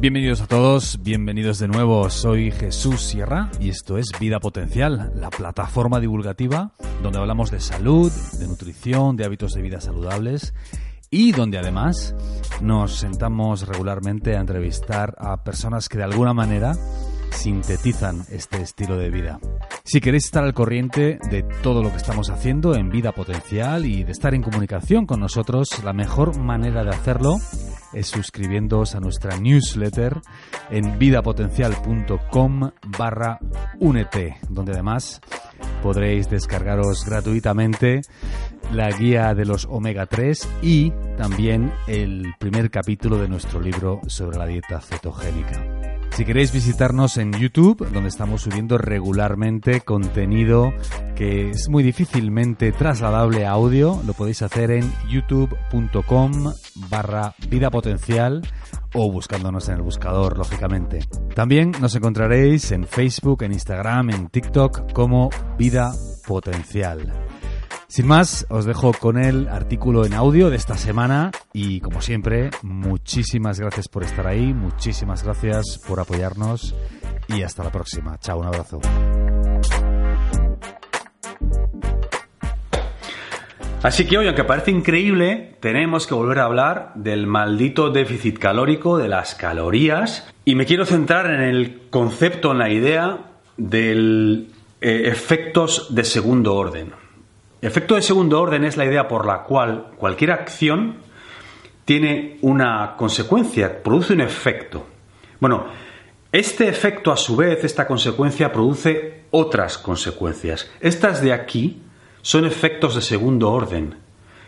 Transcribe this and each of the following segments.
Bienvenidos a todos, bienvenidos de nuevo. Soy Jesús Sierra y esto es Vida Potencial, la plataforma divulgativa donde hablamos de salud, de nutrición, de hábitos de vida saludables y donde además nos sentamos regularmente a entrevistar a personas que de alguna manera sintetizan este estilo de vida. Si queréis estar al corriente de todo lo que estamos haciendo en Vida Potencial y de estar en comunicación con nosotros, la mejor manera de hacerlo es suscribiéndoos a nuestra newsletter en vidapotencial.com barra únete, donde además podréis descargaros gratuitamente la guía de los omega 3 y también el primer capítulo de nuestro libro sobre la dieta cetogénica. Si queréis visitarnos en YouTube, donde estamos subiendo regularmente contenido que es muy difícilmente trasladable a audio, lo podéis hacer en youtube.com barra vida o buscándonos en el buscador, lógicamente. También nos encontraréis en Facebook, en Instagram, en TikTok como Vida Potencial. Sin más, os dejo con el artículo en audio de esta semana y como siempre, muchísimas gracias por estar ahí, muchísimas gracias por apoyarnos y hasta la próxima. Chao, un abrazo. Así que hoy, aunque parece increíble, tenemos que volver a hablar del maldito déficit calórico, de las calorías, y me quiero centrar en el concepto, en la idea de eh, efectos de segundo orden. Efecto de segundo orden es la idea por la cual cualquier acción tiene una consecuencia, produce un efecto. Bueno, este efecto a su vez, esta consecuencia, produce otras consecuencias. Estas de aquí son efectos de segundo orden,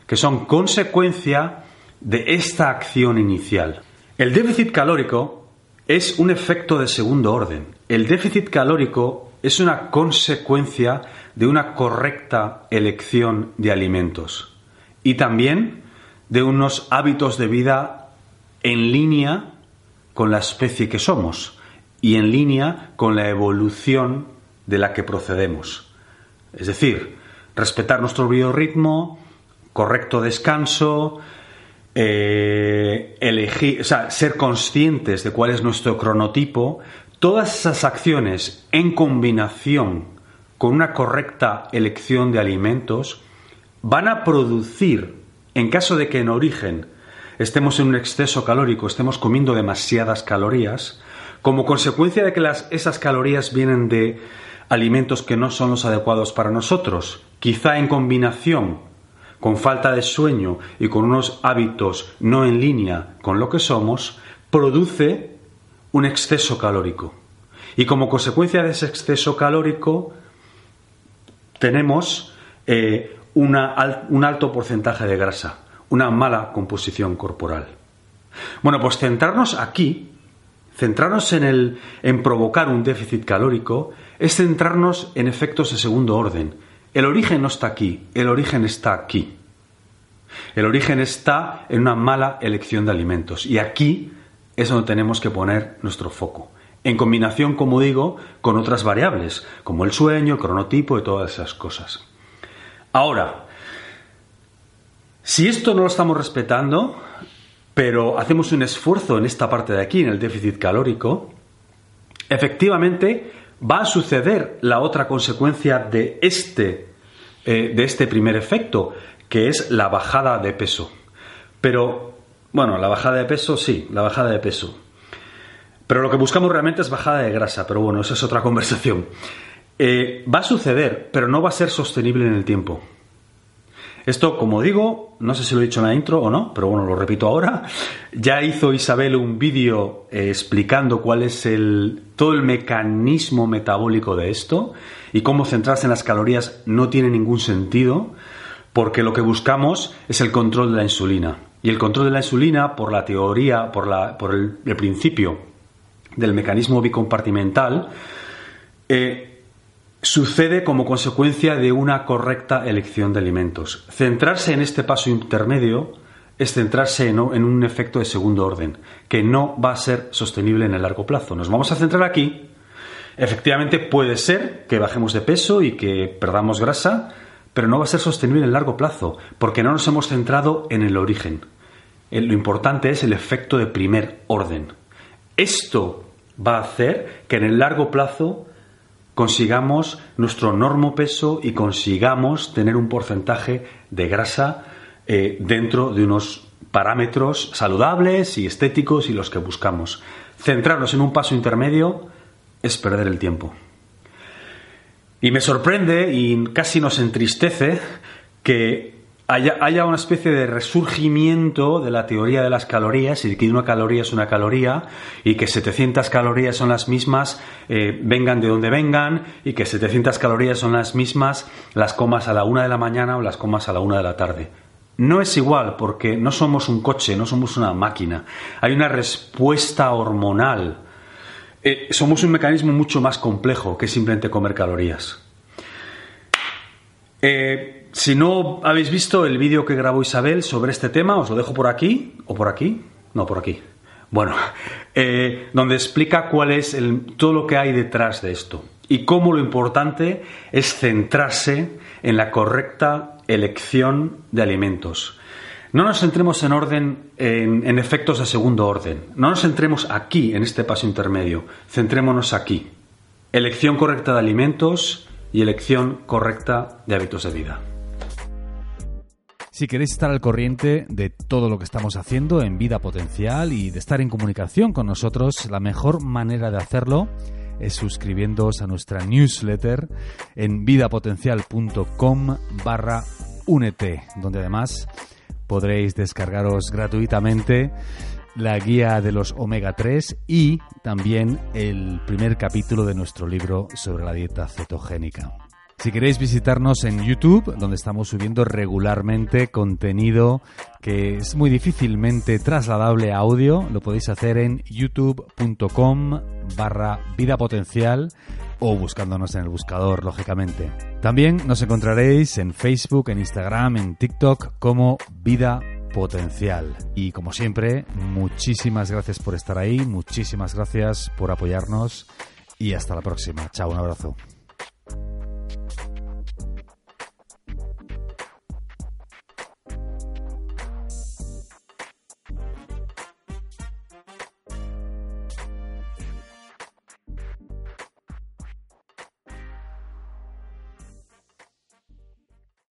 que son consecuencia de esta acción inicial. El déficit calórico es un efecto de segundo orden. El déficit calórico es una consecuencia de una correcta elección de alimentos y también de unos hábitos de vida en línea con la especie que somos y en línea con la evolución de la que procedemos. Es decir, respetar nuestro biorritmo, correcto descanso, eh, elegir, ser conscientes de cuál es nuestro cronotipo, todas esas acciones en combinación con una correcta elección de alimentos, van a producir, en caso de que en origen estemos en un exceso calórico, estemos comiendo demasiadas calorías, como consecuencia de que esas calorías vienen de alimentos que no son los adecuados para nosotros, quizá en combinación con falta de sueño y con unos hábitos no en línea con lo que somos, produce un exceso calórico. Y como consecuencia de ese exceso calórico, tenemos eh, un alto porcentaje de grasa, una mala composición corporal. Bueno, pues centrarnos aquí, centrarnos en, el, en provocar un déficit calórico, es centrarnos en efectos de segundo orden. El origen no está aquí, el origen está aquí. El origen está en una mala elección de alimentos. Y aquí es donde tenemos que poner nuestro foco en combinación, como digo, con otras variables, como el sueño, el cronotipo y todas esas cosas. Ahora, si esto no lo estamos respetando, pero hacemos un esfuerzo en esta parte de aquí, en el déficit calórico, efectivamente va a suceder la otra consecuencia de este, eh, de este primer efecto, que es la bajada de peso. Pero, bueno, la bajada de peso, sí, la bajada de peso. Pero lo que buscamos realmente es bajada de grasa, pero bueno, esa es otra conversación. Eh, va a suceder, pero no va a ser sostenible en el tiempo. Esto, como digo, no sé si lo he dicho en la intro o no, pero bueno, lo repito ahora. Ya hizo Isabel un vídeo eh, explicando cuál es el, todo el mecanismo metabólico de esto y cómo centrarse en las calorías no tiene ningún sentido, porque lo que buscamos es el control de la insulina. Y el control de la insulina, por la teoría, por, la, por el principio del mecanismo bicompartimental, eh, sucede como consecuencia de una correcta elección de alimentos. Centrarse en este paso intermedio es centrarse en, en, un efecto de segundo orden, que no va a ser sostenible en el largo plazo. Nos vamos a centrar aquí. Efectivamente, puede ser que bajemos de peso y que perdamos grasa, pero no va a ser sostenible en largo plazo, porque no nos hemos centrado en el origen. Lo importante es el efecto de primer orden. Esto va a hacer que en el largo plazo consigamos nuestro normo peso y consigamos tener un porcentaje de grasa eh, dentro de unos parámetros saludables y estéticos y los que buscamos. Centrarnos en un paso intermedio es perder el tiempo. Y me sorprende y casi nos entristece que haya, una especie de resurgimiento de la teoría de las calorías y que una caloría es una caloría y que 700 calorías son las mismas, eh, vengan de donde vengan y que 700 calorías son las mismas, las comas a la una de la mañana o las comas a la una de la tarde. No es igual porque no somos un coche, no somos una máquina. Hay una respuesta hormonal. Eh, somos un mecanismo mucho más complejo que simplemente comer calorías. Eh, si no habéis visto el vídeo que grabó Isabel sobre este tema, os lo dejo por aquí o por aquí. No, por aquí. Bueno, eh, donde explica cuál es todo lo que hay detrás de esto y cómo lo importante es centrarse en la correcta elección de alimentos. No nos centremos en orden, en efectos de segundo orden. No nos centremos aquí, en este paso intermedio. Centrémonos aquí. Elección correcta de alimentos y elección correcta de hábitos de vida. Si queréis estar al corriente de todo lo que estamos haciendo en Vida Potencial y de estar en comunicación con nosotros, la mejor manera de hacerlo es suscribiéndoos a nuestra newsletter en vidapotencial.com barra únete, donde además podréis descargaros gratuitamente la guía de los omega 3 y también el primer capítulo de nuestro libro sobre la dieta cetogénica. Si queréis visitarnos en YouTube, donde estamos subiendo regularmente contenido que es muy difícilmente trasladable a audio, lo podéis hacer en youtube.com barra potencial o buscándonos en el buscador, lógicamente. También nos encontraréis en Facebook, en Instagram, en TikTok como Vida Potencial. Y como siempre, muchísimas gracias por estar ahí, muchísimas gracias por apoyarnos y hasta la próxima. Chao, un abrazo.